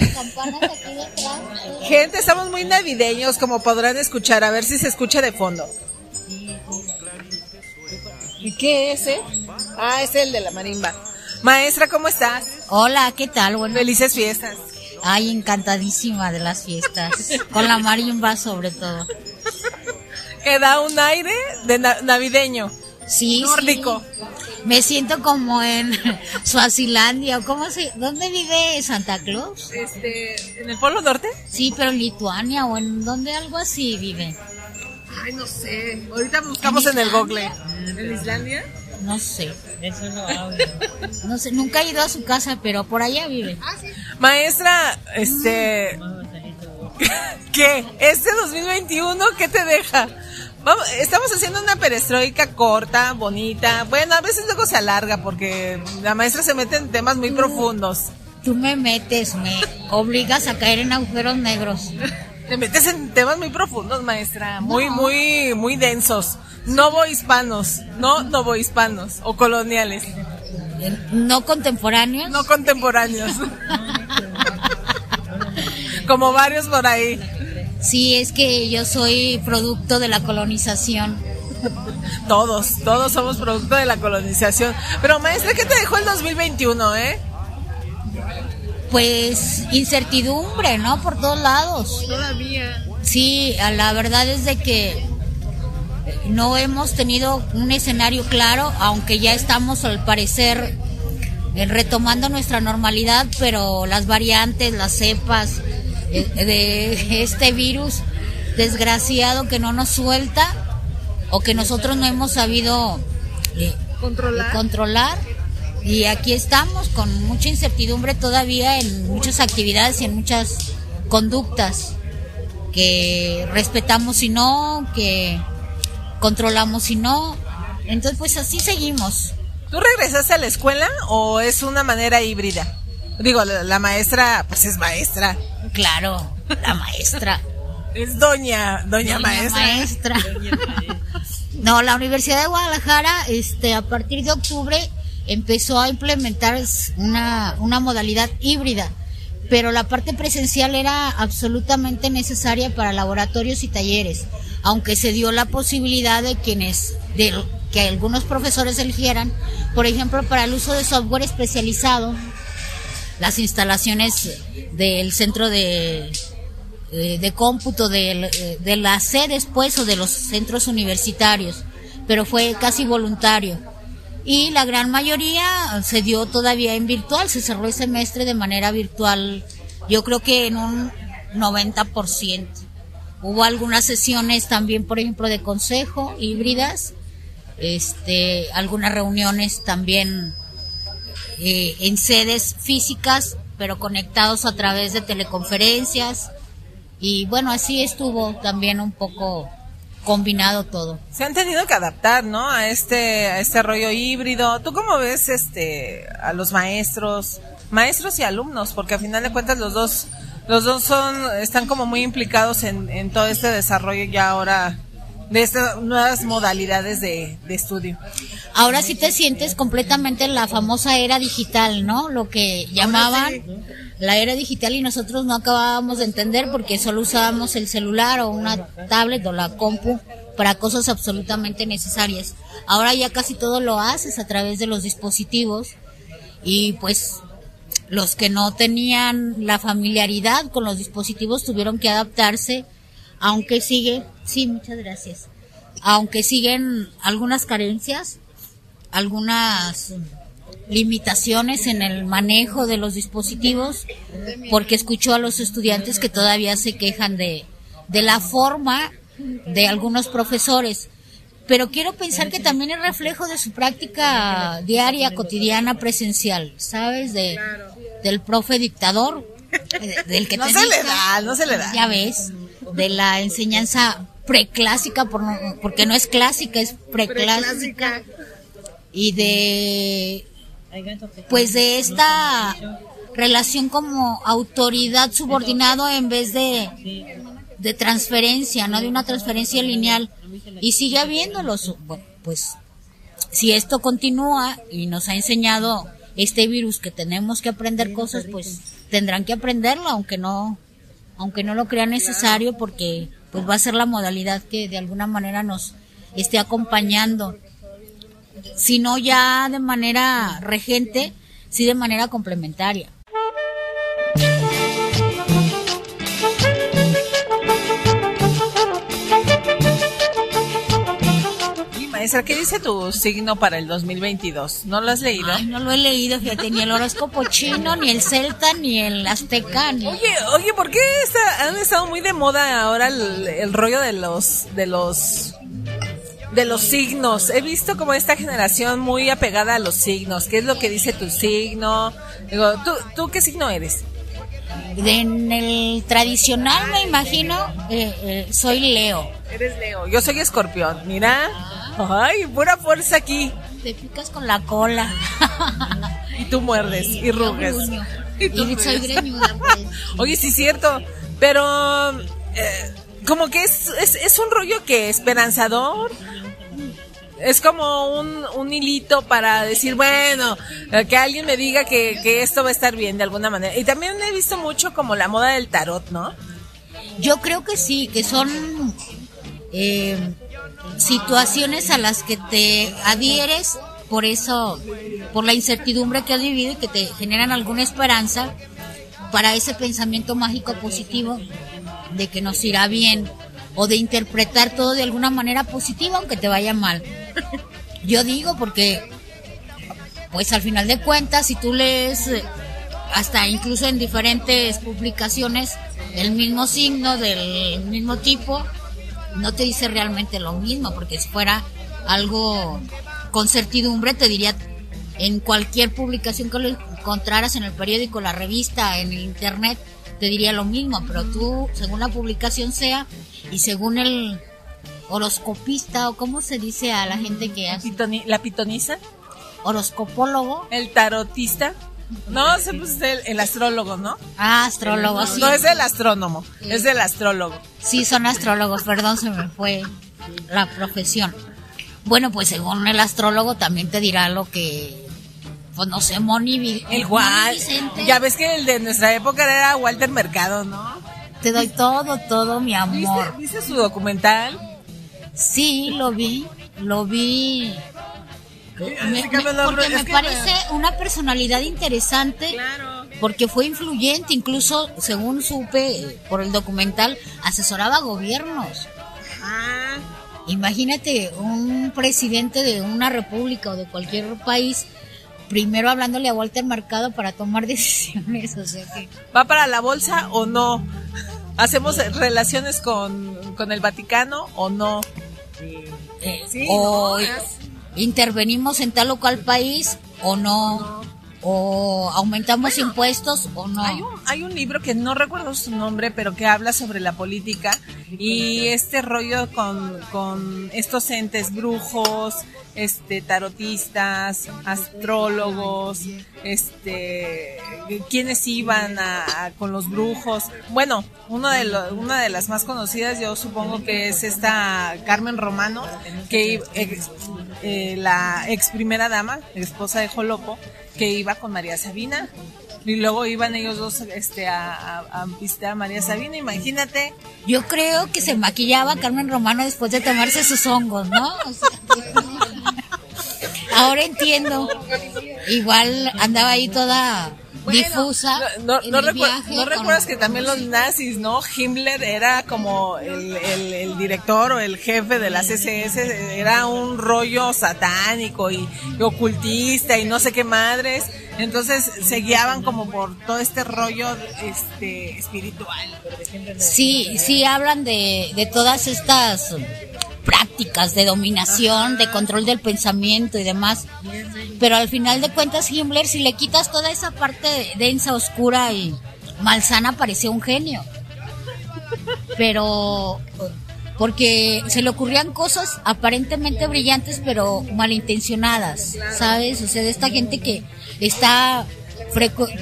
las campanas aquí detrás. gente, estamos muy navideños, como podrán escuchar, a ver si se escucha de fondo. ¿Y qué es, eh? Ah, es el de la marimba. Maestra, ¿cómo estás? Hola, ¿qué tal? Bueno, Felices fiestas. ay, encantadísima de las fiestas. Con la marimba sobre todo. Que da un aire de na- navideño. Sí, Nórdico. sí. Me siento como en Suazilandia. o ¿Cómo se, ¿Dónde vive Santa Claus? Este, ¿en el Polo Norte? Sí, pero en Lituania o en donde algo así vive. Ay, no sé. Ahorita buscamos en el Google. ¿En Islandia? No sé. No sé, nunca he ido a su casa, pero por allá vive. Maestra, este... ¿Qué? ¿Este 2021 qué te deja? Vamos, estamos haciendo una perestroika corta, bonita. Bueno, a veces luego se alarga porque la maestra se mete en temas muy profundos. Tú me metes, me obligas a caer en agujeros negros. Te metes en temas muy profundos, maestra. Muy, muy, muy densos. Novo hispanos, no novo hispanos o coloniales, No contemporáneos. no contemporáneos. Como varios por ahí. Sí, es que yo soy producto de la colonización. Todos, todos somos producto de la colonización. Pero maestra, ¿qué te dejó el 2021, eh? Pues incertidumbre, ¿no? Por todos lados. Todavía. Sí, a la verdad es de que no hemos tenido un escenario claro, aunque ya estamos al parecer eh, retomando nuestra normalidad, pero las variantes, las cepas de este virus desgraciado que no nos suelta o que nosotros no hemos sabido eh, Controlar. controlar. Y aquí estamos con mucha incertidumbre todavía en muchas actividades y en muchas conductas que respetamos y no, que controlamos y no. Entonces, pues así seguimos. ¿Tú regresaste a la escuela o es una manera híbrida? Digo, la, la maestra, pues es maestra. Claro, la maestra. Es doña, doña, Doña maestra. maestra. No, la Universidad de Guadalajara, este, a partir de octubre empezó a implementar una, una modalidad híbrida, pero la parte presencial era absolutamente necesaria para laboratorios y talleres, aunque se dio la posibilidad de quienes, de que algunos profesores eligieran, por ejemplo, para el uso de software especializado, las instalaciones del centro de, eh, de cómputo eh, de las sedes pues o de los centros universitarios, pero fue casi voluntario. Y la gran mayoría se dio todavía en virtual, se cerró el semestre de manera virtual, yo creo que en un 90%. Hubo algunas sesiones también, por ejemplo, de consejo híbridas, este, algunas reuniones también eh, en sedes físicas, pero conectados a través de teleconferencias. Y bueno, así estuvo también un poco combinado todo. Se han tenido que adaptar, ¿no? A este, a este rollo híbrido. ¿Tú cómo ves, este, a los maestros, maestros y alumnos? Porque al final de cuentas los dos, los dos son, están como muy implicados en, en todo este desarrollo ya ahora de estas nuevas modalidades de, de estudio. Ahora sí te sientes completamente en la famosa era digital, ¿no? Lo que llamaban la era digital y nosotros no acabábamos de entender porque solo usábamos el celular o una tablet o la compu para cosas absolutamente necesarias. Ahora ya casi todo lo haces a través de los dispositivos y pues los que no tenían la familiaridad con los dispositivos tuvieron que adaptarse, aunque sigue, sí, muchas gracias, aunque siguen algunas carencias, algunas limitaciones en el manejo de los dispositivos, porque escucho a los estudiantes que todavía se quejan de, de la forma de algunos profesores. Pero quiero pensar que también es reflejo de su práctica diaria, cotidiana, presencial, ¿sabes? De, del profe dictador, eh, del que No te se le da, no se le da. Ya ves, de la enseñanza preclásica, por no- porque no es clásica, es preclásica. Y de pues de esta relación como autoridad subordinado en vez de de transferencia, no de una transferencia lineal. Y sigue habiéndolos, bueno, pues si esto continúa y nos ha enseñado este virus que tenemos que aprender cosas, pues tendrán que aprenderlo, aunque no, aunque no lo crean necesario, porque pues va a ser la modalidad que de alguna manera nos esté acompañando. Si no ya de manera regente, sí de manera complementaria. Maestra, ¿qué dice tu signo para el 2022? ¿No lo has leído? Ay, no lo he leído, fíjate, ni el horóscopo chino, ni el celta, ni el azteca, ni... Oye, oye, ¿por qué está- han estado muy de moda ahora el, el rollo de los, de los, de los signos? He visto como esta generación muy apegada a los signos. ¿Qué es lo que dice tu signo? Digo, ¿tú, tú qué signo eres? En el tradicional, me imagino, eh, eh, soy Leo. Eres Leo. Yo soy escorpión. Mira. Ay, pura fuerza aquí. Te picas con la cola. Y tú muerdes y ruges. Y tú Y soy ruges. greñuda, pues. Oye, sí es cierto, pero eh, como que es, es, es un rollo que esperanzador. Es como un, un hilito para decir, bueno, eh, que alguien me diga que, que esto va a estar bien de alguna manera. Y también he visto mucho como la moda del tarot, ¿no? Yo creo que sí, que son eh, situaciones a las que te adhieres por eso, por la incertidumbre que has vivido y que te generan alguna esperanza para ese pensamiento mágico positivo de que nos irá bien o de interpretar todo de alguna manera positiva aunque te vaya mal. Yo digo porque pues al final de cuentas si tú lees eh, hasta incluso en diferentes publicaciones el mismo signo del mismo tipo no te dice realmente lo mismo porque si fuera algo con certidumbre te diría en cualquier publicación que lo encontraras en el periódico, la revista, en el internet, te diría lo mismo, pero tú, según la publicación sea y según el horoscopista o cómo se dice a la gente que hace la pitoniza, horoscopólogo, el tarotista. No, se pues el, el astrólogo, ¿no? ah, astrólogo, sí. No es el astrónomo, es el astrólogo. Sí, son astrólogos, perdón, se me fue la profesión. Bueno, pues según el astrólogo también te dirá lo que, pues no sé, Moni. Moni Vicente, Ya ves que el de nuestra época era Walter Mercado, ¿no? te doy todo, todo mi ¿Viste, amor. ¿Viste su documental? Sí, lo vi, lo vi. Me- porque me parece una personalidad interesante, Claro. porque fue influyente, incluso según supe eh, por el documental, asesoraba a gobiernos. Ah, Imagínate un presidente de una república o de cualquier país, primero hablándole a Walter Mercado para tomar decisiones, o sea que ¿Va para la bolsa o no? ¿Hacemos relaciones con, con el Vaticano o no? eh, Sí, o no, es- intervenimos en tal o cual país o no, o aumentamos impuestos o no. Hay un, hay un libro que no recuerdo su nombre, pero que habla sobre la política y este rollo con, con estos entes brujos, este tarotistas, astrólogos, este quienes iban a, a- con los brujos. Bueno, uno de lo- una de las más conocidas yo supongo que es esta Carmen Romano, que ex- eh, la ex primera dama, esposa de Jolopo, que iba con María Sabina. Y luego iban ellos dos este, a, a, a visitar a María Sabina, imagínate. Yo creo que se maquillaba Carmen Romano después de tomarse sus hongos, ¿no? Ahora entiendo. Igual andaba ahí toda difusa. No, recu- recuerdas que también los nazis, ¿no? Himmler era como el, el, el director o el jefe de las SS, era un rollo satánico y, y ocultista y no sé qué madres. Entonces se guiaban como por todo este rollo este espiritual. Sí, sí hablan de, de todas estas prácticas de dominación, de control del pensamiento y demás. Pero al final de cuentas, Himmler, si le quitas toda esa parte densa, oscura y malsana, parecía un genio. Pero porque se le ocurrían cosas aparentemente brillantes, pero malintencionadas, ¿sabes? O sea, de esta gente que está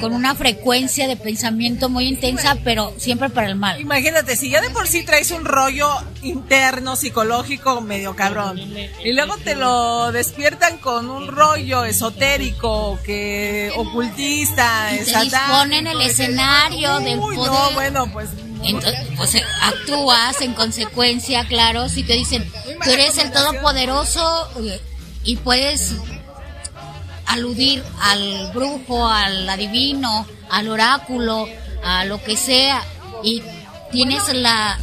con una frecuencia de pensamiento muy intensa, pero siempre para el mal. Imagínate, si ya de por sí traes un rollo interno, psicológico, medio cabrón, y luego te lo despiertan con un rollo esotérico, que ocultista, Y te disponen el escenario del poder. No, bueno, pues. Entonces, actúas en consecuencia, claro, si te dicen, tú eres el todopoderoso eh, y puedes aludir al brujo, al adivino, al oráculo, a lo que sea, y tienes la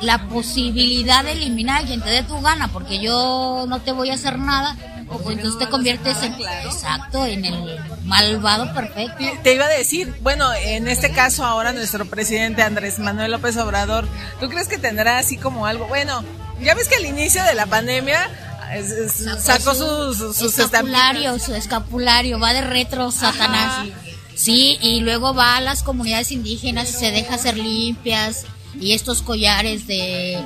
la posibilidad de eliminar a quien te dé tu gana, porque yo no te voy a hacer nada, pues entonces te conviertes en, exacto, en el malvado perfecto. Te iba a decir, bueno, en este caso ahora nuestro presidente Andrés Manuel López Obrador, ¿tú crees que tendrá así como algo? Bueno, ya ves que al inicio de la pandemia es- es- sacó sus, sus, sus escapulario, su escapulario, va de retro Satanás. Sí, y luego va a las comunidades indígenas y se deja hacer limpias y estos collares de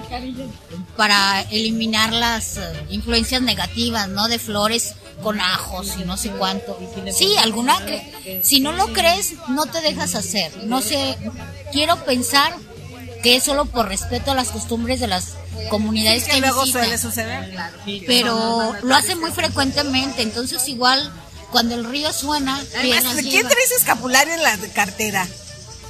para eliminar las eh, influencias negativas, ¿no? De flores con ajos y no sé cuánto. Sí, alguna si no lo crees no te dejas hacer. No sé, quiero pensar que es solo por respeto a las costumbres de las comunidades que que luego visitan suele suceder. claro. pero lo hace muy frecuentemente, entonces igual cuando el río suena, Además, ¿quién lleva. trae ese escapulario en la cartera?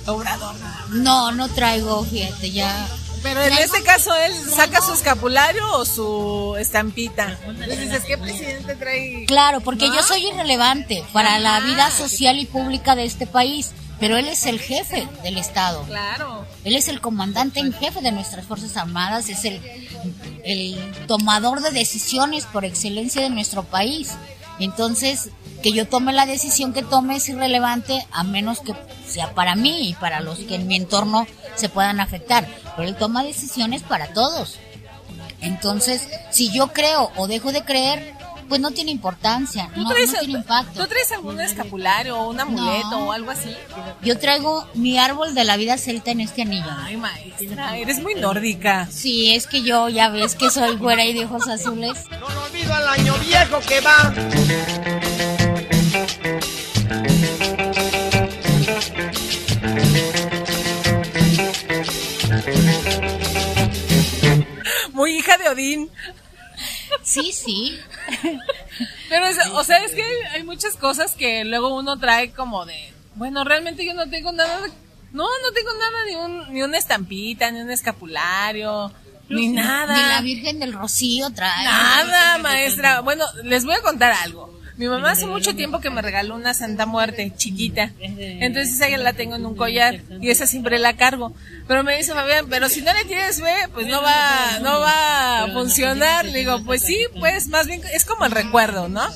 Obrador. No, no traigo, fíjate, ya. Pero en este caso él saca su escapulario o su estampita. Entonces dices, ¿qué presidente trae? Claro, porque yo soy irrelevante para la vida social y pública de este país, pero él es el jefe del Estado. Claro. Él es el comandante en jefe de nuestras Fuerzas Armadas, es el, el tomador de decisiones por excelencia de nuestro país. Entonces, que yo tome la decisión que tome es irrelevante a menos que sea para mí y para los que en mi entorno se puedan afectar. Pero él toma decisiones para todos. Entonces, si yo creo o dejo de creer, pues no tiene importancia, ¿Tú no, traes, no tiene impacto. ¿Tú traes algún escapulario o un amuleto No. o algo así? Yo traigo mi árbol de la vida celta en este anillo. Ay, maestra, eres muy nórdica. Sí, es que yo ya ves que soy güera y de ojos azules. No lo olvido al año viejo que va. Muy hija de Odín. Sí, sí. Pero, es- o sea, es que hay, hay muchas cosas que luego uno trae como de, bueno, realmente yo no tengo nada, de- no, no tengo nada, ni, un, ni una estampita, ni un escapulario, ni nada. Ni la Virgen del Rocío trae. Nada, maestra. Bueno, les voy a contar algo. Mi mamá hace mucho tiempo que me regaló una Santa Muerte chiquita. Entonces ya la tengo en un collar y esa siempre la cargo. Pero me dice Fabián, pero si no le tienes fe, pues no va, no va a funcionar. Le digo, pues sí, pues más bien es como el recuerdo, ¿no?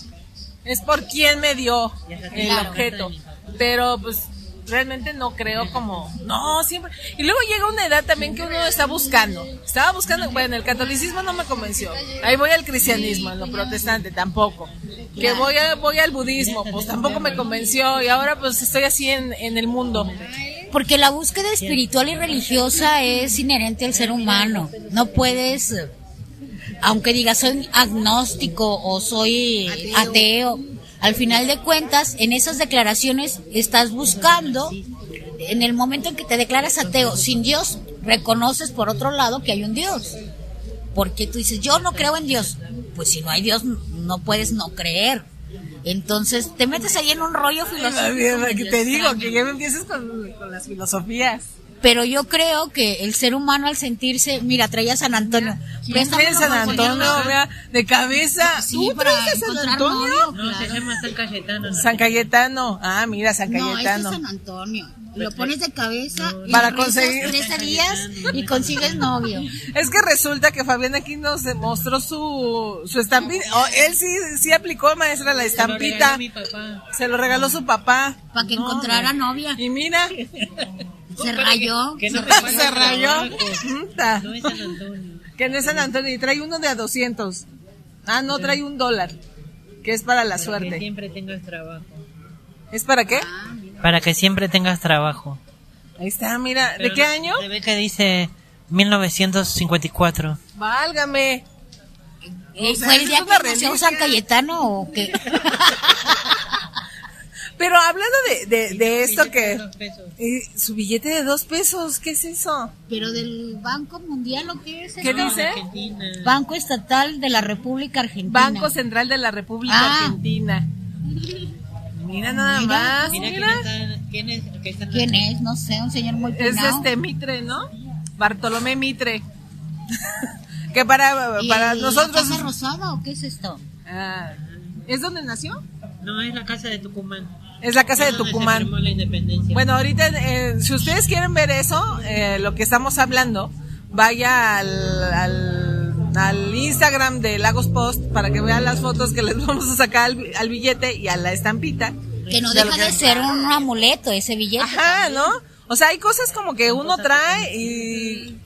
Es por quién me dio el objeto. Pero pues realmente no creo como, no, siempre. Y luego llega una edad también que uno está buscando. Estaba buscando, bueno, el catolicismo no me convenció. Ahí voy al cristianismo, en lo protestante tampoco. Que voy, a, voy al budismo, pues tampoco me convenció. Y ahora pues estoy así en, en el mundo. Porque la búsqueda espiritual y religiosa es inherente al ser humano. No puedes, eh, aunque digas soy agnóstico o soy ateo, al final de cuentas, en esas declaraciones estás buscando, en el momento en que te declaras ateo sin Dios, reconoces por otro lado que hay un Dios. Porque tú dices, yo no creo en Dios. Pues si no hay Dios, no puedes no creer. Entonces te metes ahí en un rollo filosófico. Te digo extraño. que ya me empieces con, con las filosofías. Pero yo creo que el ser humano al sentirse, mira, traía San Antonio. ¿Quién trae San Antonio? Vea, de cabeza. Sí, ¿Tú traes a San Antonio? novio, No, se llama San Cayetano. ¿no? San Cayetano. Ah, mira, San No, es Cayetano. San Antonio. Lo pones de cabeza y Para conseguir- 13 días y consigues novio. Es que resulta que Fabián aquí nos mostró su, su estampita. Oh, él sí, sí aplicó, maestra, la Se lo estampita. regaló mi papá. Se lo regaló su papá. Para que encontrara novia. Y mira, Se rayó. Que no se rayó. No es San Antonio. Que no es San Antonio. Y trae uno de a 200. Ah, no, trae un dólar. Que es para la Que suerte. siempre tengas trabajo. ¿Es para qué? Para que siempre tengas trabajo. Ahí está, mira. ¿De qué año? Se ve que dice 1954. Eh, Válgame. ¿Fue el es día que nació. San Cayetano o qué? Pero hablando de, de, de esto de que... eh, su billete de dos pesos, ¿qué es eso? Pero del Banco Mundial, ¿o qué es? ¿Qué dice? Argentina. Banco Estatal de la República Argentina. Banco Central de la República Ah. Argentina. Mira nada Mira, más, Mira quién, mira. está, quién es. está ¿Quién es? No sé, un señor muy Es este Mitre, ¿no? Bartolomé Mitre. que para, ¿Y para el- nosotros... ¿La Casa Rosada o qué es esto? Ah, ¿Es donde nació? No, es la casa de Tucumán. Es la casa de Tucumán. Bueno, ahorita, eh, si ustedes quieren ver eso, eh, lo que estamos hablando, vaya al, al, al Instagram de Lagos Post para que vean las fotos que les vamos a sacar al, al billete y a la estampita. Que no deja que- de ser un amuleto ese billete. Ajá, ¿no? O sea, hay cosas como que uno trae y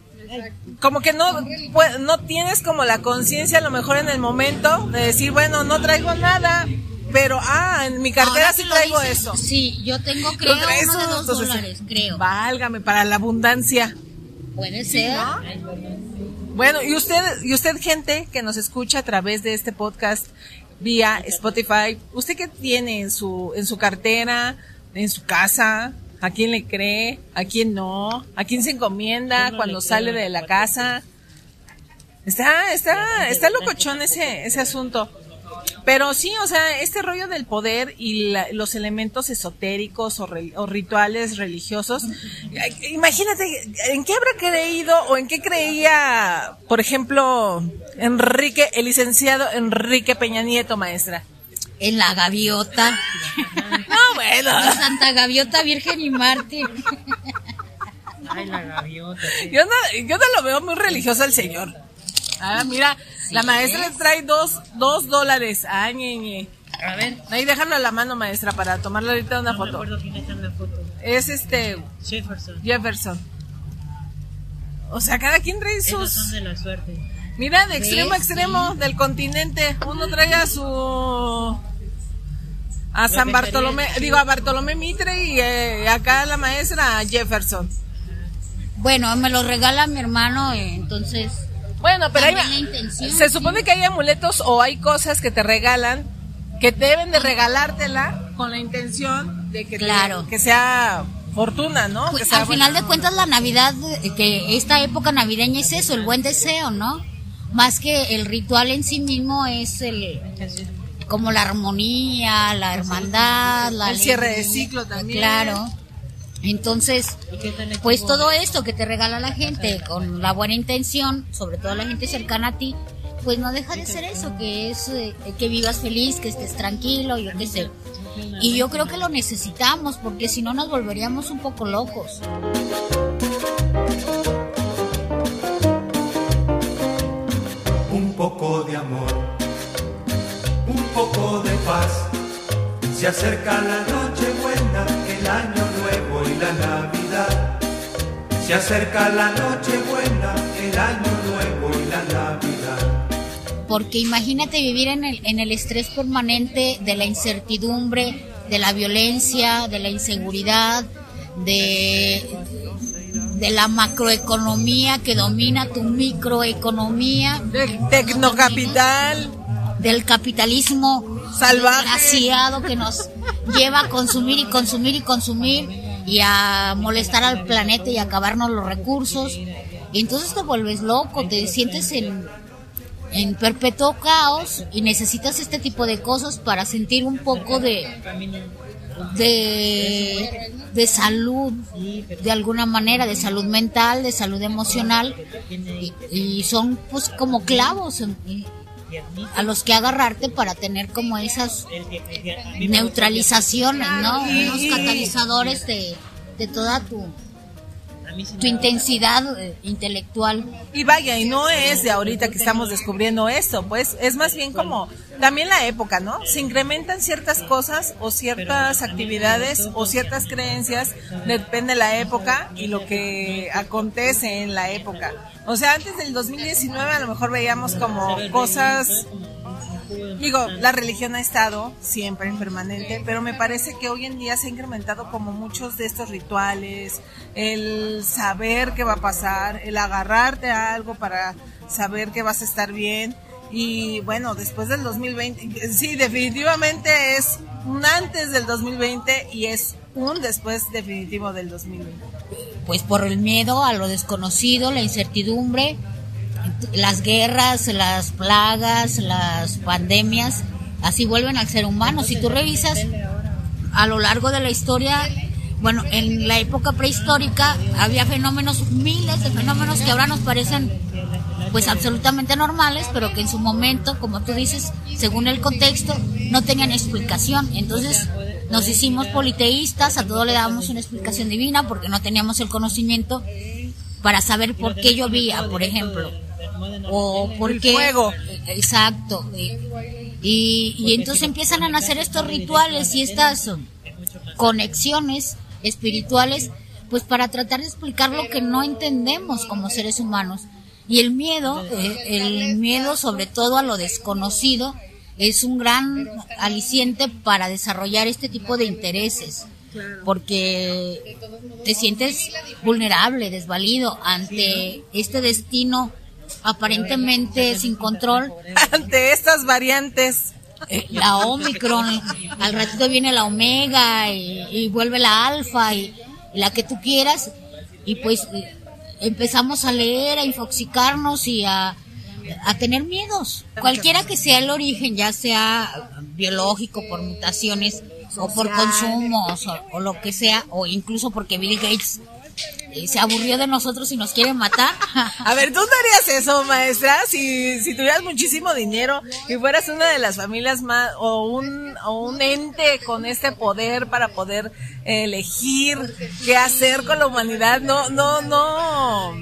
como que no pu- no tienes como la conciencia a lo mejor en el momento de decir, bueno, no traigo nada, pero ah, en mi cartera sí traigo eso. Sí, yo tengo creo uno de dos entonces, dólares, creo. Válgame, para la abundancia. Puede ser. ¿no? Bueno, y usted, y usted gente que nos escucha a través de este podcast vía Spotify, ¿usted qué tiene en su, en su cartera, en su casa? ¿A quién le cree? ¿A quién no? ¿A quién se encomienda cuando sale de la casa? Está, está, está locochón ese, ese asunto. Pero sí, o sea, este rollo del poder y la- los elementos esotéricos o, re- o rituales religiosos, eh, imagínate, ¿en qué habrá creído o en qué creía, por ejemplo, Enrique, el licenciado Enrique Peña Nieto, maestra? En la gaviota. No, bueno. La Santa Gaviota Virgen y Mártir. Ay, la gaviota. sí. Yo no, yo no lo veo muy religioso al señor. Ah, mira, la maestra le trae dos, dos dólares. Ay, ñe, A ver. Ahí déjalo a la mano, maestra, para tomarle ahorita una No foto. acuerdo quién está en la foto. Es este, Jefferson. Jefferson. O sea, cada quien trae Esos son sus... de la suerte. Mira, de extremo a extremo del continente. Uno trae a su... A San Bartolomé, digo a Bartolomé Mitre y eh, acá la maestra a Jefferson. Bueno, me lo regala mi hermano, eh, entonces. Bueno, pero intención, se sí. supone que hay amuletos o hay cosas que te regalan que deben de regalártela con la intención de que, te- Claro. que sea fortuna, ¿no? que Pues, sea al final de cuentas la Navidad, eh, que esta época navideña es eso, el buen deseo, ¿no? Más que el ritual en sí mismo es el como la armonía, la hermandad, la El cierre de ciclo también. Claro. Entonces, ¿Y qué tal pues todo esto que te regala la gente con la buena intención, sobre todo la gente cercana a ti, pues no deja de ser eso, que es eh, que vivas feliz, que estés tranquilo, yo qué sé. Y yo creo que lo necesitamos, porque si no nos volveríamos un poco locos. un poco de amor, un poco de paz. Se acerca la noche buena, el año nuevo y la Navidad. Se acerca la noche buena, el año nuevo y la Navidad. Porque imagínate vivir en el, en el estrés permanente de la incertidumbre, de la violencia, de la inseguridad, de, de la macroeconomía que domina tu microeconomía, De tecnocapital, del capitalismo Salvaje. desgraciado que nos lleva a consumir y consumir y consumir y a molestar al planeta y a acabarnos los recursos. Y entonces te vuelves loco, te sientes en, en perpetuo caos y necesitas este tipo de cosas para sentir un poco de, de, de salud, de alguna manera, de salud mental, de salud emocional. Y, y son pues como clavos en- a los que agarrarte para tener como esas neutralizaciones, ¿no? Unos catalizadores de, de toda tu, mí se me tu intensidad eh, intelectual. Y vaya, y no es de ahorita que estamos descubriendo esto, pues es más bien como también la época, ¿no? Se incrementan ciertas cosas o ciertas actividades o ciertas creencias, depende de la época y lo que acontece en la época. O sea, antes del 2019 a lo mejor veíamos como cosas Digo, la religión ha estado siempre en permanente, pero me parece que hoy en día se ha incrementado como muchos de estos rituales, el saber qué va a pasar, el agarrarte a algo para saber que vas a estar bien Y bueno, después del 2020, sí, definitivamente es un antes del 2020 y es un después definitivo del 2020. Pues por el miedo a lo desconocido, la incertidumbre, las guerras, las plagas, las pandemias, así vuelven al ser humano. Si tú revisas a lo largo de la historia, bueno, en la época prehistórica había fenómenos, miles de fenómenos que ahora nos parecen pues absolutamente normales, pero que en su momento, como tú dices, según el contexto, no tenían explicación. Entonces nos hicimos politeístas, a todo le dábamos una explicación divina porque no teníamos el conocimiento para saber por qué llovía, por ejemplo, o por qué... fuego. Exacto. Y, y entonces empiezan a nacer estos rituales y estas conexiones espirituales, pues para tratar de explicar lo que no entendemos como seres humanos. Y el miedo, eh, el miedo sobre todo a lo desconocido, es un gran aliciente para desarrollar este tipo de intereses, porque te sientes vulnerable, desvalido ante este destino aparentemente sin control. Ante estas variantes. Eh, la Omicron, al ratito viene la Omega y, y vuelve la Alfa y, y la que tú quieras, y pues eh, empezamos a leer, a infoxicarnos y a, a tener miedos. Cualquiera que sea el origen, ya sea biológico, por mutaciones, o por consumos, o, o lo que sea, o incluso porque Bill Gates eh, se aburrió de nosotros y nos quiere matar. A ver, ¿tú no harías eso, maestra? Si, si tuvieras muchísimo dinero y fueras una de las familias más, o un, o un ente con este poder para poder elegir qué hacer con la humanidad, no, no, no,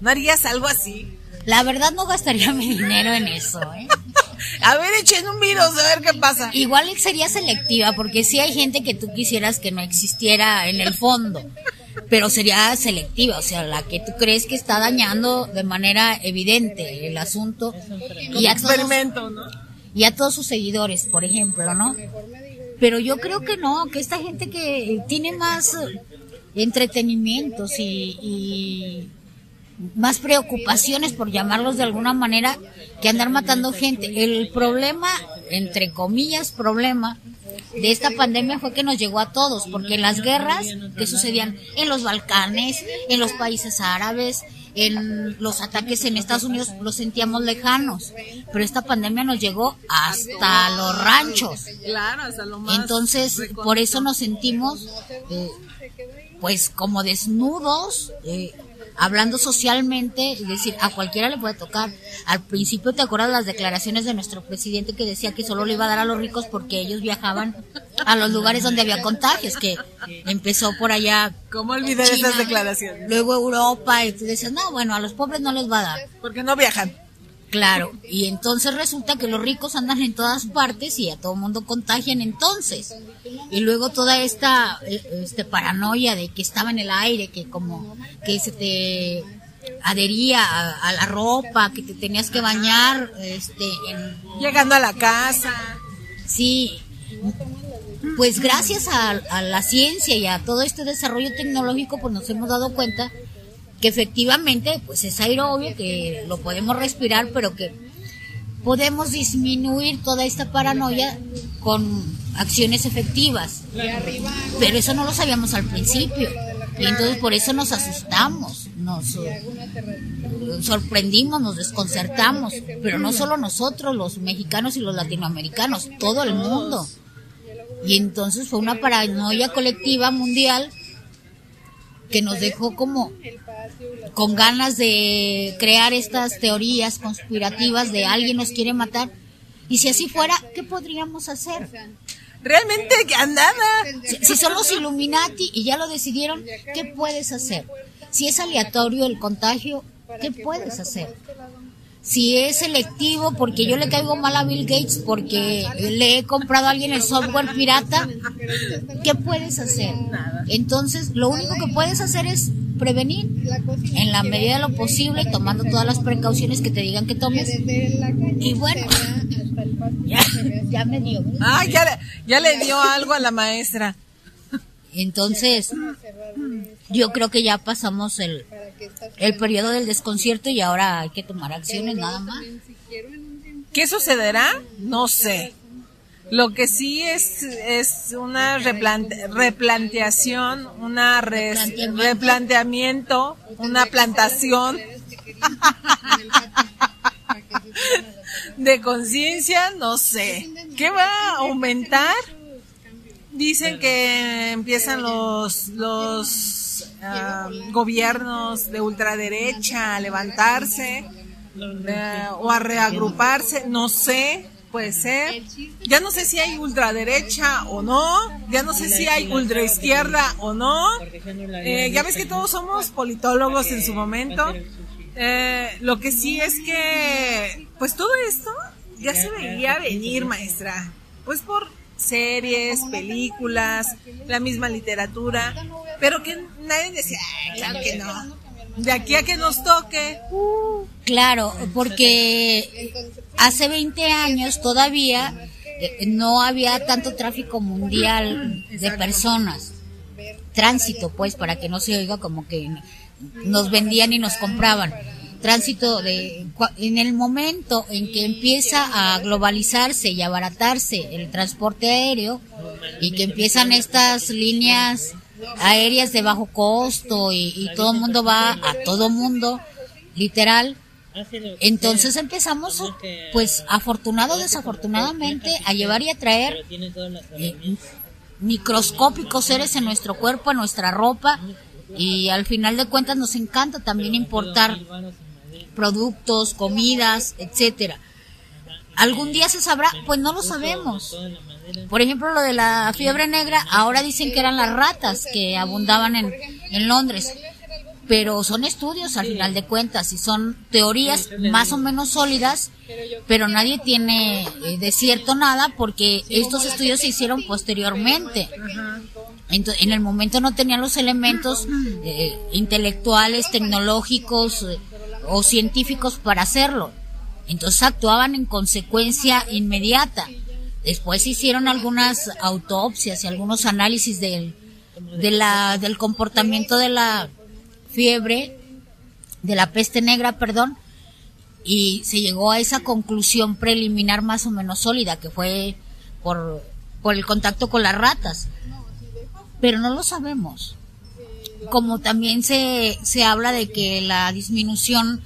¿no harías algo así? La verdad no gastaría mi dinero en eso, ¿eh? A ver, echen un virus, a ver qué pasa. Igual sería selectiva, porque sí hay gente que tú quisieras que no existiera en el fondo, pero sería selectiva, o sea, la que tú crees que está dañando de manera evidente el asunto y a todos, Experimento, ¿no? y a todos sus seguidores, por ejemplo, ¿no? Pero yo creo que no, que esta gente que tiene más entretenimientos y, y más preocupaciones, por llamarlos de alguna manera, que andar matando gente. El problema, entre comillas, problema de esta pandemia fue que nos llegó a todos, porque las guerras que sucedían en los Balcanes, en los países árabes, en los ataques en Estados Unidos, los sentíamos lejanos, pero esta pandemia nos llegó hasta los ranchos. Claro, hasta lo más. Entonces, por eso nos sentimos, eh, pues, como desnudos, eh, hablando socialmente, es decir, a cualquiera le puede tocar. Al principio, ¿te acuerdas las declaraciones de nuestro presidente que decía que solo le iba a dar a los ricos porque ellos viajaban a los lugares donde había contagios? Que empezó por allá. ¿Cómo olvidar China, esas declaraciones? Luego Europa, y tú decías, no, bueno, a los pobres no les va a dar. Porque no viajan. Claro, y entonces resulta que los ricos andan en todas partes y a todo mundo contagian entonces. Y luego toda esta eh, este paranoia de que estaba en el aire, que como que se te adhería a, a la ropa, que te tenías que bañar, este, en, Llegando a la casa. sí. Pues gracias a, a la ciencia y a todo este desarrollo tecnológico, pues nos hemos dado cuenta que efectivamente, pues es aire obvio que lo podemos respirar, pero que podemos disminuir toda esta paranoia con acciones efectivas. Pero eso no lo sabíamos al principio. Y entonces por eso nos asustamos, nos sorprendimos, nos desconcertamos. Pero no solo nosotros, los mexicanos y los latinoamericanos, todo el mundo. Y entonces fue una paranoia colectiva mundial que nos dejó como con ganas de crear estas teorías conspirativas de alguien nos quiere matar. Y si así fuera, ¿qué podríamos hacer? Realmente nada. Si, si son los Illuminati y ya lo decidieron, ¿qué puedes hacer? Si es aleatorio el contagio, ¿qué puedes hacer? Si es selectivo porque yo le caigo mal a Bill Gates porque le he comprado a alguien el software pirata, ¿qué puedes hacer? Entonces, lo único que puedes hacer es prevenir en la medida de lo posible, tomando todas las precauciones que te digan que tomes. Y bueno, ya, ya me dio. Ah, ya, le- ya le dio algo a la maestra. Entonces, yo creo que ya pasamos el, el periodo del desconcierto y ahora hay que tomar acciones nada más. ¿Qué sucederá? No sé. Lo que sí es, es una replante- replanteación, una res- Replanteamiento. replanteamiento, una plantación de conciencia, no sé. ¿Qué va a aumentar? Dicen que empiezan los, los ah, gobiernos de ultraderecha a levantarse eh, o a reagruparse, no sé, puede ser. Ya no sé si hay ultraderecha o no, ya no sé si hay ultraizquierda o no. Eh, ya ves que todos somos politólogos en su momento. Eh, lo que sí es que, pues todo esto ya se veía venir, maestra. Pues por series, películas, la misma literatura, pero que nadie decía, "Ay, claro que no. De aquí a que nos toque, uh, Claro, porque hace 20 años todavía eh, no había tanto tráfico mundial de personas. Tránsito, pues, para que no se oiga como que nos vendían y nos compraban. Tránsito de en el momento en que empieza a globalizarse y abaratarse el transporte aéreo y que empiezan estas líneas aéreas de bajo costo y, y todo el mundo va a todo mundo, literal, entonces empezamos, pues afortunado o desafortunadamente, a llevar y a traer eh, microscópicos seres en nuestro cuerpo, en nuestra ropa, y al final de cuentas nos encanta también importar productos, comidas, etcétera. ¿Algún día se sabrá? Pues no lo sabemos. Por ejemplo, lo de la fiebre negra, ahora dicen que eran las ratas que abundaban en, en Londres. Pero son estudios al final de cuentas y son teorías más o menos sólidas, pero nadie tiene eh, de cierto nada porque estos estudios se hicieron posteriormente. En el momento no tenían los elementos eh, intelectuales, tecnológicos eh, o científicos para hacerlo. Entonces actuaban en consecuencia inmediata. Después hicieron algunas autopsias y algunos análisis del, de la, del comportamiento de la fiebre, de la peste negra, perdón, y se llegó a esa conclusión preliminar más o menos sólida, que fue por, por el contacto con las ratas. Pero no lo sabemos. Como también se, se habla de que la disminución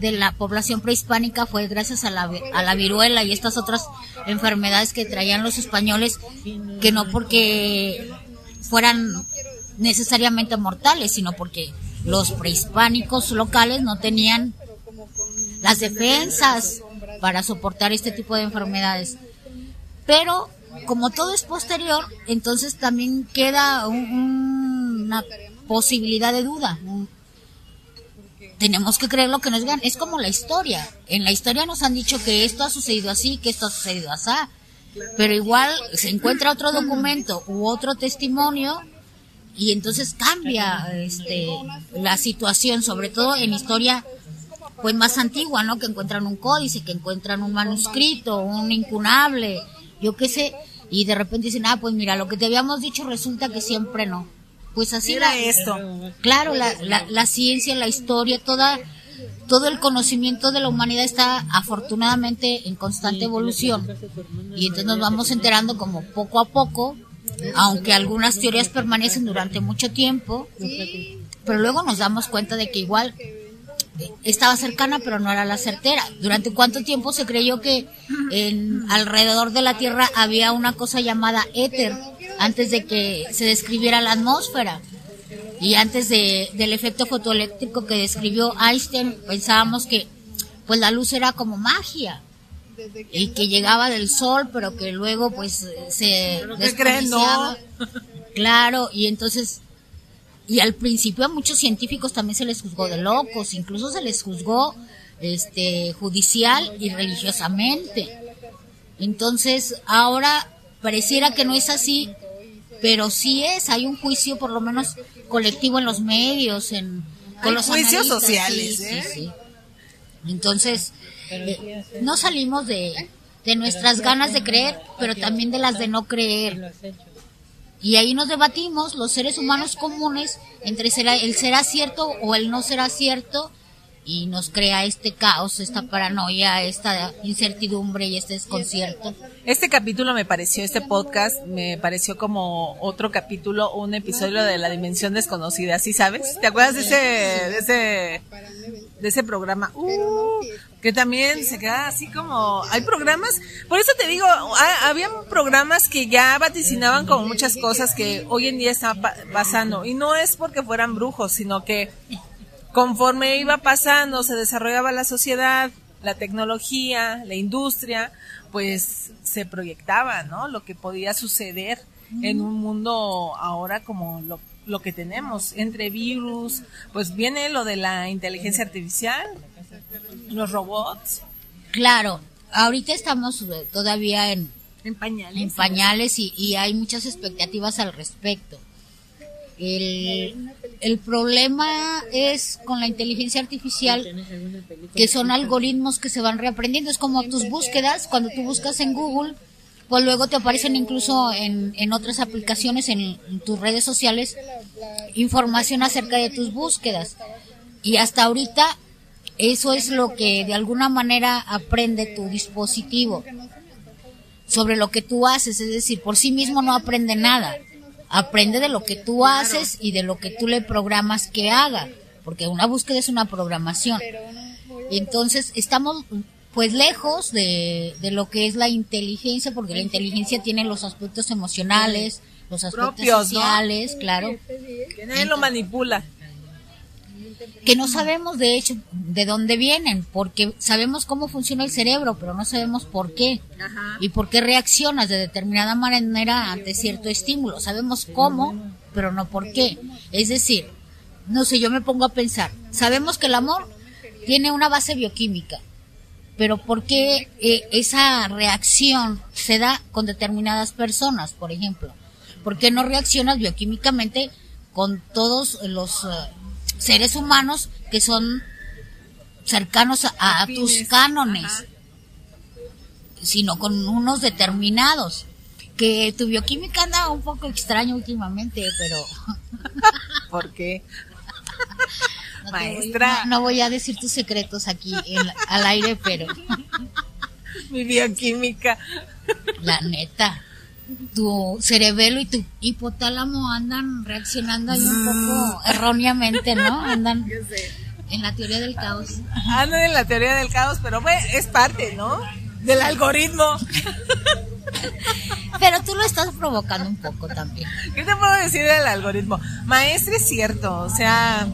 de la población prehispánica fue gracias a la, a la viruela y estas otras enfermedades que traían los españoles, que no porque fueran necesariamente mortales, sino porque los prehispánicos locales no tenían las defensas para soportar este tipo de enfermedades. Pero como todo es posterior, entonces también queda un- un- una posibilidad de duda. Tenemos que creer lo que nos digan. Es como la historia. En la historia nos han dicho que esto ha sucedido así, que esto ha sucedido así. Pero igual se encuentra otro documento u otro testimonio y entonces cambia este la situación, sobre todo en historia pues más antigua, ¿no? Que encuentran un códice, que encuentran un manuscrito, un incunable, yo qué sé, y de repente dicen, ah, pues mira, lo que te habíamos dicho resulta que siempre no. Pues así Era la, esto. Claro, la, la, la ciencia, la historia, toda, todo el conocimiento de la humanidad está afortunadamente en constante evolución. Y entonces nos vamos enterando como poco a poco, aunque algunas teorías permanecen durante mucho tiempo, pero luego nos damos cuenta de que igual eh, estaba cercana pero no era la certera. ¿Durante cuánto tiempo se creyó que en alrededor de la Tierra había una cosa llamada éter antes de que se describiera la atmósfera? Y antes de, del efecto fotoeléctrico que describió Einstein, pensábamos que pues la luz era como magia y que llegaba del sol, pero que luego pues se desperdiciaba. Claro, y entonces y al principio a muchos científicos también se les juzgó de locos, incluso se les juzgó este judicial y religiosamente. Entonces, ahora pareciera que no es así, pero sí es, hay un juicio por lo menos colectivo en los medios, en con Hay los juicios sociales, sí, ¿eh? sí, sí. Entonces, eh, no salimos de, de nuestras ganas de creer, pero también de las de no creer. Y ahí nos debatimos los seres humanos comunes entre será, el será cierto o el no será cierto y nos crea este caos, esta paranoia, esta incertidumbre y este desconcierto. Este capítulo me pareció, este podcast me pareció como otro capítulo, un episodio de la dimensión desconocida, ¿sí sabes? ¿Te acuerdas de ese, de ese, de ese programa? Uh, que también se queda así como, hay programas, por eso te digo, ha- había programas que ya vaticinaban como muchas cosas que hoy en día están pa- pasando, y no es porque fueran brujos, sino que conforme iba pasando, se desarrollaba la sociedad, la tecnología, la industria, pues se proyectaba, ¿no? Lo que podía suceder en un mundo ahora como lo, lo que tenemos, entre virus, pues viene lo de la inteligencia artificial, los robots, Claro, ahorita estamos eh, todavía en, en pañales. en pañales y, y hay muchas expectativas al respecto. El, el problema es con la inteligencia artificial que son algoritmos que se van reaprendiendo. Es como tus búsquedas, cuando tú buscas en Google, pues luego te aparecen incluso en, en otras aplicaciones, en, en tus redes sociales, información acerca de tus búsquedas. Y hasta ahorita eso es lo que de alguna manera aprende tu dispositivo sobre lo que tú haces, es decir, por sí mismo no aprende nada, aprende de lo que tú haces y de lo que tú le programas que haga, porque una búsqueda es una programación. Entonces, estamos pues lejos de, de lo que es la inteligencia, porque la inteligencia tiene los aspectos emocionales, los aspectos Propios, ¿no? sociales, claro, Que nadie lo manipula. Que no sabemos de hecho de dónde vienen, porque sabemos cómo funciona el cerebro, pero no sabemos por qué y por qué reaccionas de determinada manera ante cierto estímulo. Sabemos cómo, pero no por qué. Es decir, no sé, yo me pongo a pensar, sabemos que el amor tiene una base bioquímica, pero ¿por qué eh, esa reacción se da con determinadas personas, por ejemplo? ¿Por qué no reaccionas bioquímicamente con todos los eh, seres humanos que son cercanos a, a tus cánones, ajá. sino con unos determinados? Que tu bioquímica anda un poco extraña últimamente, pero ¿Por qué? no, te voy- Maestra. no- no voy a decir tus secretos aquí en- al aire, pero Mi bioquímica. La neta. Tu cerebelo y tu hipotálamo andan reaccionando ahí un poco erróneamente, ¿no? Andan en la teoría del caos. Andan en la teoría del caos, pero bueno, es parte, ¿no? Del algoritmo. Pero tú lo estás provocando un poco también. ¿Qué te puedo decir del algoritmo? Maestra es cierto, o sea,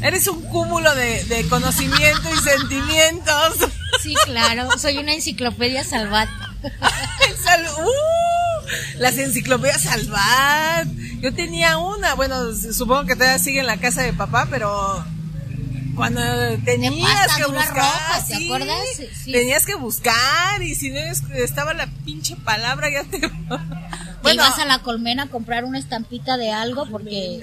eres un cúmulo de, de conocimiento y sentimientos. Sí, claro. Soy una enciclopedia salvat. Sal- ¡Uh! las enciclopedias Salvat. Yo tenía una, bueno, supongo que todavía sigue en la casa de papá, pero cuando tenías que buscar, roja, ¿te sí, acuerdas? Sí. tenías que buscar y si no es- estaba la pinche palabra ya te... Te ibas a la colmena a comprar una estampita de algo porque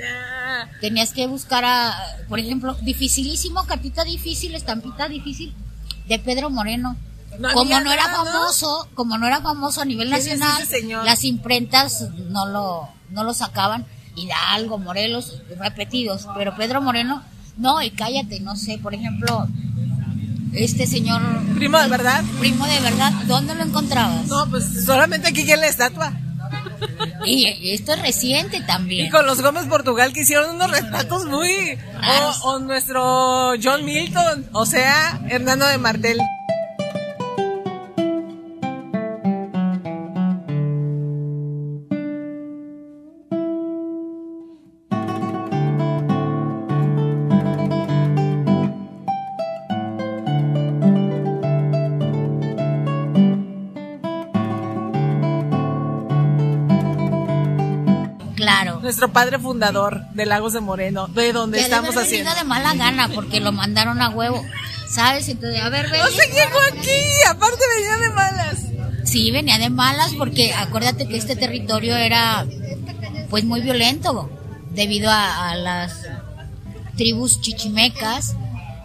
tenías que buscar a, por ejemplo, dificilísimo, cartita difícil, estampita difícil de Pedro Moreno. No como no era famoso, como no era famoso a nivel ¿Quién es nacional, las imprentas no lo, no lo sacaban. Hidalgo, Morelos, repetidos, pero Pedro Moreno, no, y cállate, no sé, por ejemplo, este señor primo de verdad. primo de verdad, ¿dónde lo encontrabas? No, pues solamente aquí en la estatua. Y esto es reciente Y también. con los Gómez Portugal que hicieron unos retratos muy... O, o nuestro John Milton, o sea, Hernando de Martel. Nuestro padre fundador de Lagos de Moreno, de donde Que de estamos haciendo. de mala gana porque lo mandaron a huevo. ¿Sabes? Entonces, a ver, ven. No se llegó aquí, aparte venía de malas. Sí, venía de malas porque acuérdate que este territorio era pues muy violento debido a, a las tribus chichimecas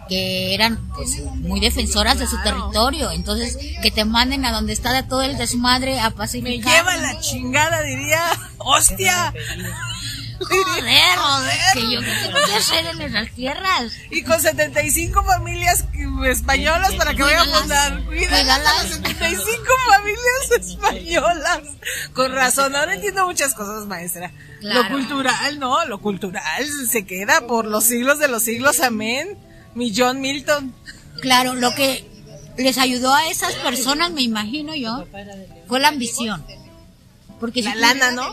que eran pues, muy defensoras de su territorio. Entonces, que te manden a donde está todo el desmadre a Me pacificar. lleva la chingada, diría. ¡Hostia! Joder, que yo que tengo que hacer en esas tierras. Y con 75 familias españolas para que vaya a fundar. Cuídalas. Cuídalas. 75 familias españolas. Con razón, ahora entiendo muchas cosas, maestra. Claro. Lo cultural, no, lo cultural se queda por los siglos de los siglos, amén. Mi John Milton. Claro, lo que les ayudó a esas personas, me imagino yo, fue la ambición. Porque La si lana, ¿no?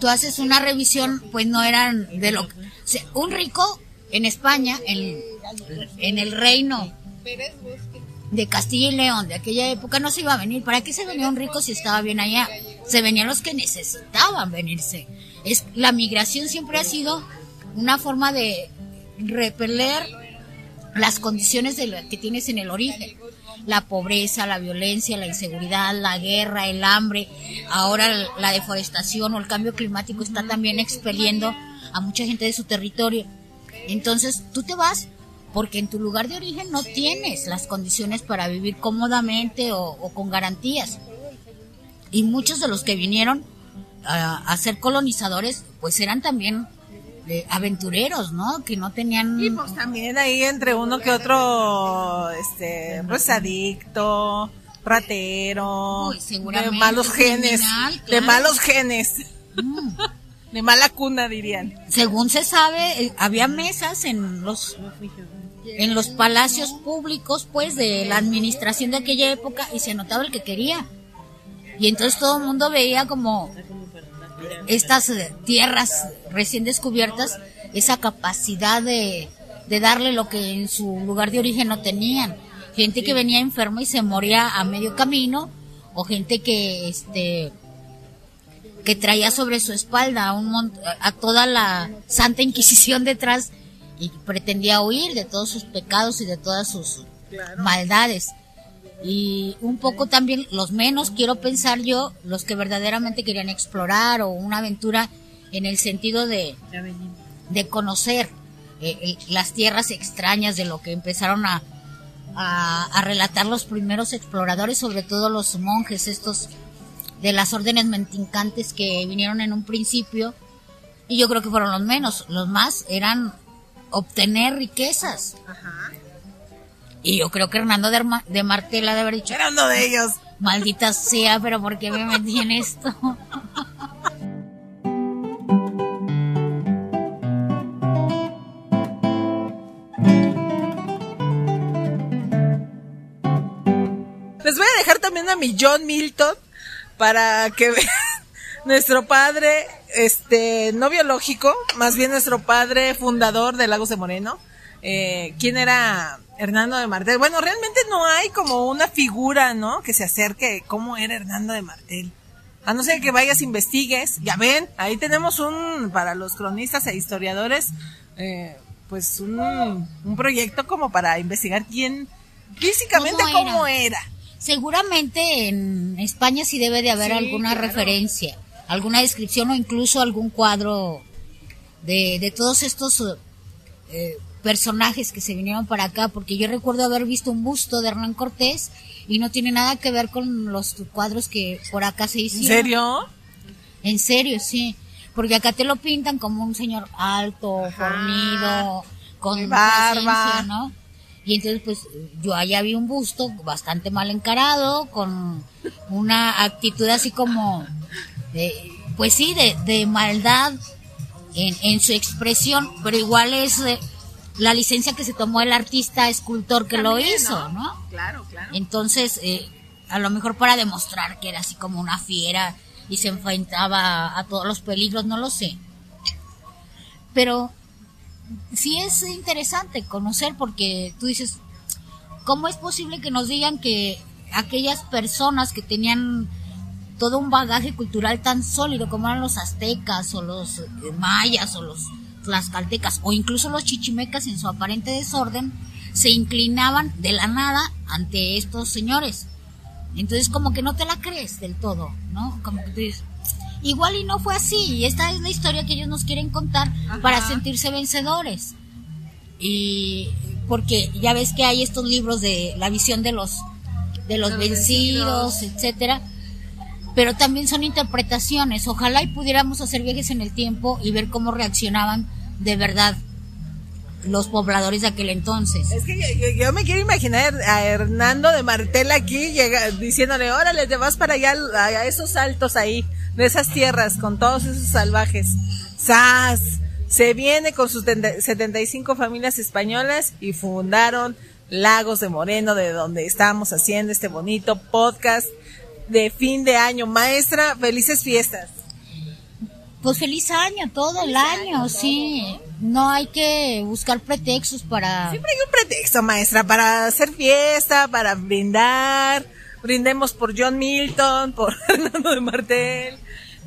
Tú haces una revisión, pues no eran de lo o un rico en España, en, en el reino de Castilla y León de aquella época, no se iba a venir. ¿Para qué se venía un rico si estaba bien allá? Se venían los que necesitaban venirse. Es, la migración siempre ha sido una forma de repeler las condiciones de lo que tienes en el origen. La pobreza, la violencia, la inseguridad, la guerra, el hambre, ahora la deforestación o el cambio climático está también expeliendo a mucha gente de su territorio. Entonces tú te vas porque en tu lugar de origen no tienes las condiciones para vivir cómodamente o, con garantías. Y muchos de los que vinieron a, a ser colonizadores, pues eran también eh, aventureros, ¿no? Que no tenían... Y pues también ahí entre uno que otro, este, pues adicto, ratero, de malos genes, criminal, de malos genes, de mala cuna dirían. Según se sabe, eh, había mesas en los en los palacios públicos, pues, de la administración de aquella época y se notaba el que quería. Y entonces todo el mundo veía como estas eh, tierras recién descubiertas, esa capacidad de, de darle lo que en su lugar de origen no tenían. Gente que venía enferma y se moría a medio camino, o gente que, este, que traía sobre su espalda a, un a toda la Santa Inquisición detrás y pretendía huir de todos sus pecados y de todas sus maldades. Y un poco también, los menos, quiero pensar yo, los que verdaderamente querían explorar o una aventura en el sentido de, de conocer eh, eh, las tierras extrañas de lo que empezaron a, a, a relatar los primeros exploradores, sobre todo los monjes, estos de las órdenes mentincantes que vinieron en un principio, y yo creo que fueron los menos, los más eran obtener riquezas. Y yo creo que Hernando de, de Martel ha de haber dicho, Era uno de ellos. maldita sea, pero ¿por qué me metí en esto? Les voy a dejar también a mi John Milton para que vean nuestro padre, este, no biológico, más bien nuestro padre fundador de Lagos de Moreno. Eh, ¿Quién era Hernando de Martel? Bueno, realmente no hay como una figura, ¿no? Que se acerque cómo era Hernando de Martel. A no ser que vayas, investigues. Ya ven, ahí tenemos un, para los cronistas e historiadores, eh, pues un, un proyecto como para investigar quién, físicamente ¿Cómo cómo era? era. Seguramente en España sí debe de haber Sí, alguna claro. referencia, alguna descripción o incluso algún cuadro de, de todos estos eh, personajes que se vinieron para acá, porque yo recuerdo haber visto un busto de Hernán Cortés y no tiene nada que ver con los cuadros que por acá se ¿En hicieron. serio? En serio, sí. Porque acá te lo pintan como un señor alto, fornido, con barba. ¿no? Y entonces, pues, yo allá vi un busto bastante mal encarado, con una actitud así como, de, pues sí, de, de maldad en, en su expresión, pero igual es la licencia que se tomó el artista escultor que lo hizo, ¿no? Claro, claro. Entonces, eh, a lo mejor para demostrar que era así como una fiera y se enfrentaba a, todos los peligros, no lo sé. Pero sí es interesante conocer porque tú dices, ¿cómo es posible que nos digan que aquellas personas que tenían todo un bagaje cultural tan sólido como eran los aztecas o los mayas o los tlaxcaltecas o incluso los chichimecas en su aparente desorden se inclinaban de la nada ante estos señores. Entonces como que no te la crees del todo, ¿no? Como que tú dices, igual y no fue así, y esta es la historia que ellos nos quieren contar para sentirse vencedores. Y porque ya ves que hay estos libros de la visión de los de los De los vencidos, etcétera. pero también son interpretaciones. Ojalá y pudiéramos hacer viajes en el tiempo y ver cómo reaccionaban de verdad los pobladores de aquel entonces. Es que yo, me quiero imaginar a Hernando de Martel aquí llega, diciéndole, órale, te vas para allá a, esos altos ahí, de esas tierras, con todos esos salvajes. ¡Sas! Se viene con sus 70 75 familias españolas y fundaron Lagos de Moreno, de donde estamos haciendo este bonito podcast de fin de año. Maestra, felices fiestas. Pues feliz año, todo el año, sí. No hay que buscar pretextos para... Siempre hay un pretexto, maestra, para hacer fiesta, para brindar. Brindemos por John Milton, por Hernando de Martel.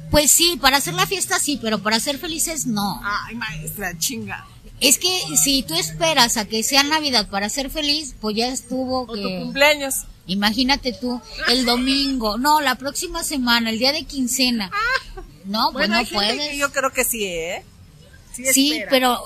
Pues sí, para hacer la fiesta sí, pero para ser felices no. Ay, maestra, chinga. Es que si tú esperas a que sea Navidad para ser feliz, pues ya estuvo O tu que... cumpleaños. Imagínate tú, el domingo, no, la próxima semana, el día de quincena. No, pues Bueno, no hay gente puedes. yo creo que sí, ¿eh? Sí, pero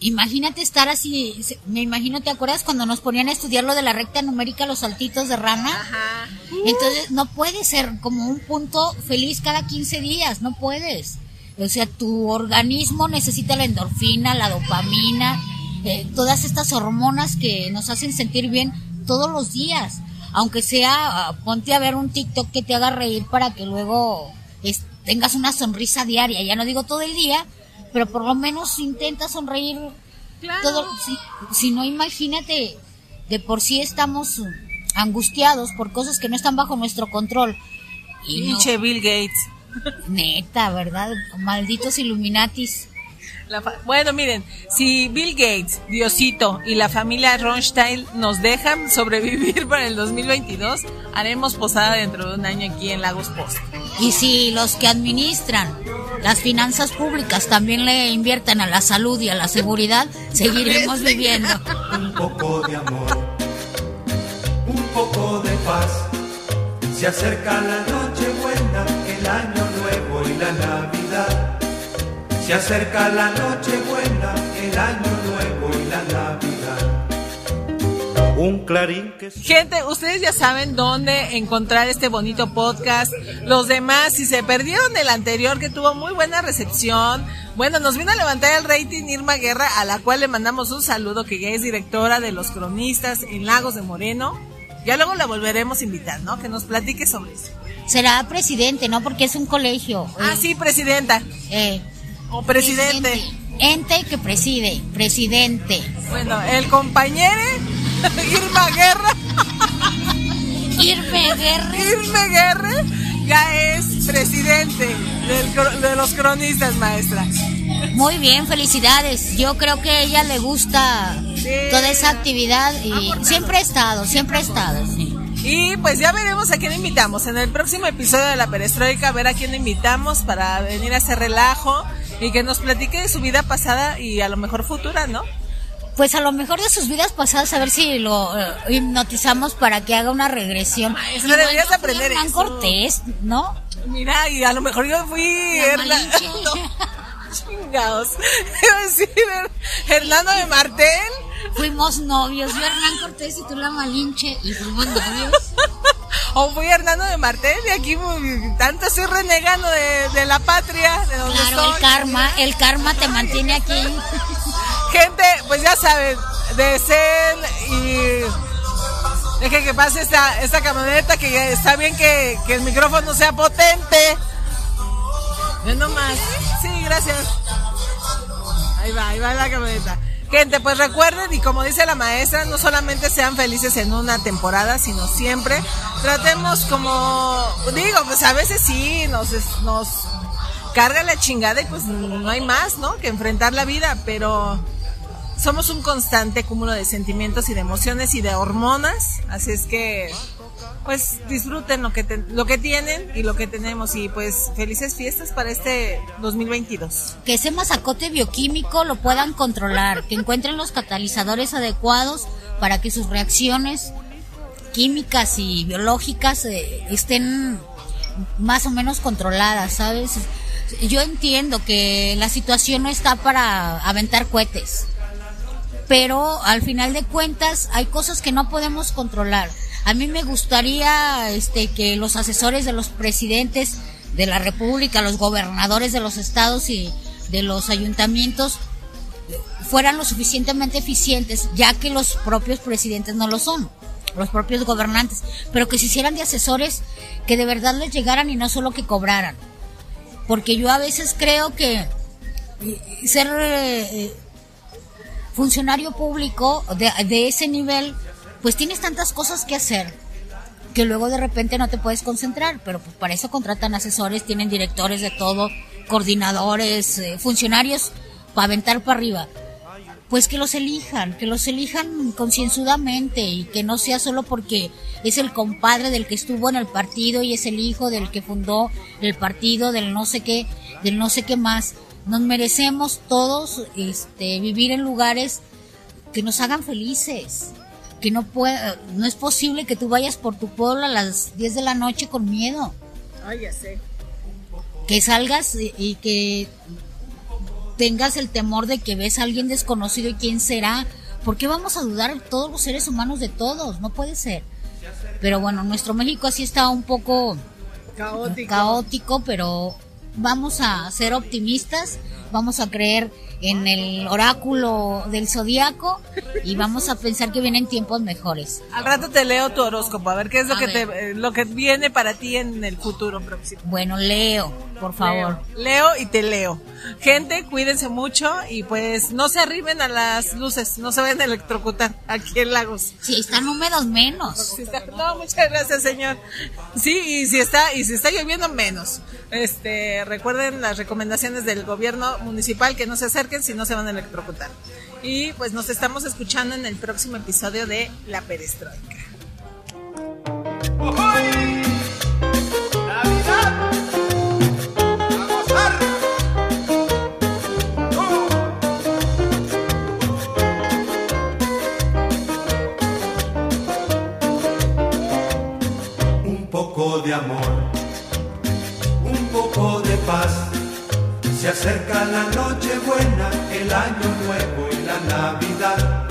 imagínate estar así, me imagino, ¿te acuerdas cuando nos ponían a estudiar lo de la recta numérica, los saltitos de rana? Ajá. Entonces no puede ser como un punto feliz cada 15 días, no puedes. O sea, tu organismo necesita la endorfina, la dopamina, eh, todas estas hormonas que nos hacen sentir bien todos los días. Aunque sea, ah, ponte a ver un TikTok que te haga reír para que luego tengas una sonrisa diaria. Ya no digo todo el día, pero por lo menos intenta sonreír Claro. todo, si, si no, imagínate, de por sí estamos angustiados por cosas que no están bajo nuestro control. Y no- Bill Gates. neta, ¿verdad? Malditos Illuminatis. La fa- bueno, miren, si Bill Gates, Diosito y la familia Ronstein nos dejan sobrevivir para el 2022, haremos posada dentro de un año aquí en Lagos Post. Y si los que administran las finanzas públicas también le invierten a la salud y a la seguridad, seguiremos viviendo. un poco de amor, un poco de paz. Se acerca la noche buena, el año nuevo y la Navidad. Se acerca la noche buena, el año nuevo y la Navidad. Un clarín que Gente, ustedes ya saben dónde encontrar este bonito podcast. Los demás, si se perdieron el anterior que tuvo muy buena recepción, bueno, nos vino a levantar el rating Irma Guerra, a la cual le mandamos un saludo, que ya es directora de los cronistas en Lagos de Moreno. Ya luego la volveremos a invitar, ¿no? Que nos platique sobre eso. Será presidente, ¿no? Porque es un colegio. Ah, sí, presidenta. Eh, O presidente. Ente que preside, presidente. Bueno, el compañero Irma Guerra, Irme Guerra. Irma Guerra, ya es presidente del de los cronistas, maestra. Muy bien, felicidades. Yo creo que a ella le gusta Sí. toda esa actividad y Aportado. siempre ha estado, siempre ha estado. sí. Y pues ya veremos a quién invitamos. En el próximo episodio de la perestroika, a ver a quién invitamos para venir a hacer relajo y que nos platique de su vida pasada y a lo mejor futura, ¿no? Pues a lo mejor de sus vidas pasadas, a ver si lo eh, hipnotizamos para que haga una regresión. Maestra, deberías yo fui aprender Hernán eso. Cortés, ¿no? Mira, y a lo mejor yo fui Herna- Malinche. Chingados. Iba a decir Her- Hernando de Martel. Fuimos novios, yo Hernán Cortés y tú la Malinche, y fuimos novios. O fui Hernando de Martel y aquí muy- tanto estoy renegando de, de la patria, de donde Claro, el karma, el karma te mantiene aquí. Gente, pues ya saben, deseen y dejen que pase esta, esta camioneta, que está bien que, que el micrófono sea potente. Ve nomás. Sí, gracias. Ahí va, ahí va la camioneta. Gente, pues recuerden y como dice la maestra, no solamente sean felices en una temporada, sino siempre tratemos como, digo, pues a veces sí, nos, nos carga la chingada y pues no hay más, ¿no? Que enfrentar la vida, pero somos un constante cúmulo de sentimientos y de emociones y de hormonas, así es que pues disfruten lo que te- lo que tienen y lo que tenemos y pues felices fiestas para este 2022. Que ese masacote bioquímico lo puedan controlar, que encuentren los catalizadores adecuados para que sus reacciones químicas y biológicas eh, estén más o menos controladas, ¿sabes? Yo entiendo que la situación no está para aventar cohetes. pero al final de cuentas hay cosas que no podemos controlar. A mí me gustaría este que los asesores de los presidentes de la República, los gobernadores de los estados y de los ayuntamientos fueran lo suficientemente eficientes, ya que los propios presidentes no lo son, los propios gobernantes, pero que se hicieran de asesores que de verdad les llegaran y no solo que cobraran. Porque yo a veces creo que eh, ser eh, funcionario público de, de ese nivel, pues tienes tantas cosas que hacer que luego de repente no te puedes concentrar, pero pues para eso contratan asesores, tienen directores de todo, coordinadores, eh, funcionarios para aventar para arriba. Pues que los elijan, que los elijan concienzudamente y que no sea solo porque es el compadre del que estuvo en el partido y es el hijo del que fundó el partido, del no sé qué, del no sé qué más. Nos merecemos todos este, vivir en lugares que nos hagan felices. Que no puede, no es posible que tú vayas por tu pueblo a las 10 de la noche con miedo. Ay, ya sé. Que salgas y, y que tengas el temor de que ves a alguien desconocido y quién será. ¿Por qué vamos a dudar todos los seres humanos de todos? No puede ser. Pero bueno, nuestro México así está un poco Caótico. caótico, pero vamos a ser optimistas, vamos a creer en el oráculo del zodiaco y vamos a pensar que vienen tiempos mejores. Al rato te leo tu horóscopo, a ver qué es lo A que ver. te, eh, lo que viene para ti en el futuro próximo. Bueno, Leo, por favor. Leo, leo y te leo. Gente, cuídense mucho y pues no se arriben a las luces, no se vayan a electrocutar aquí en Lagos. Si están húmedos menos. Si está- No, muchas gracias, señor. Sí, y si está y si está lloviendo menos. Este, recuerden las recomendaciones del gobierno municipal que no se acerquen si no se van a electrocutar. Y pues nos estamos escuchando en el próximo episodio de La Perestroika. Un poco de amor, un poco de paz. Se acerca la noche buena, el año nuevo y la Navidad.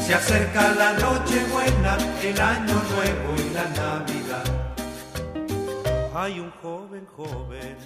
Se acerca la noche buena, el año nuevo y la Navidad. Hay un joven joven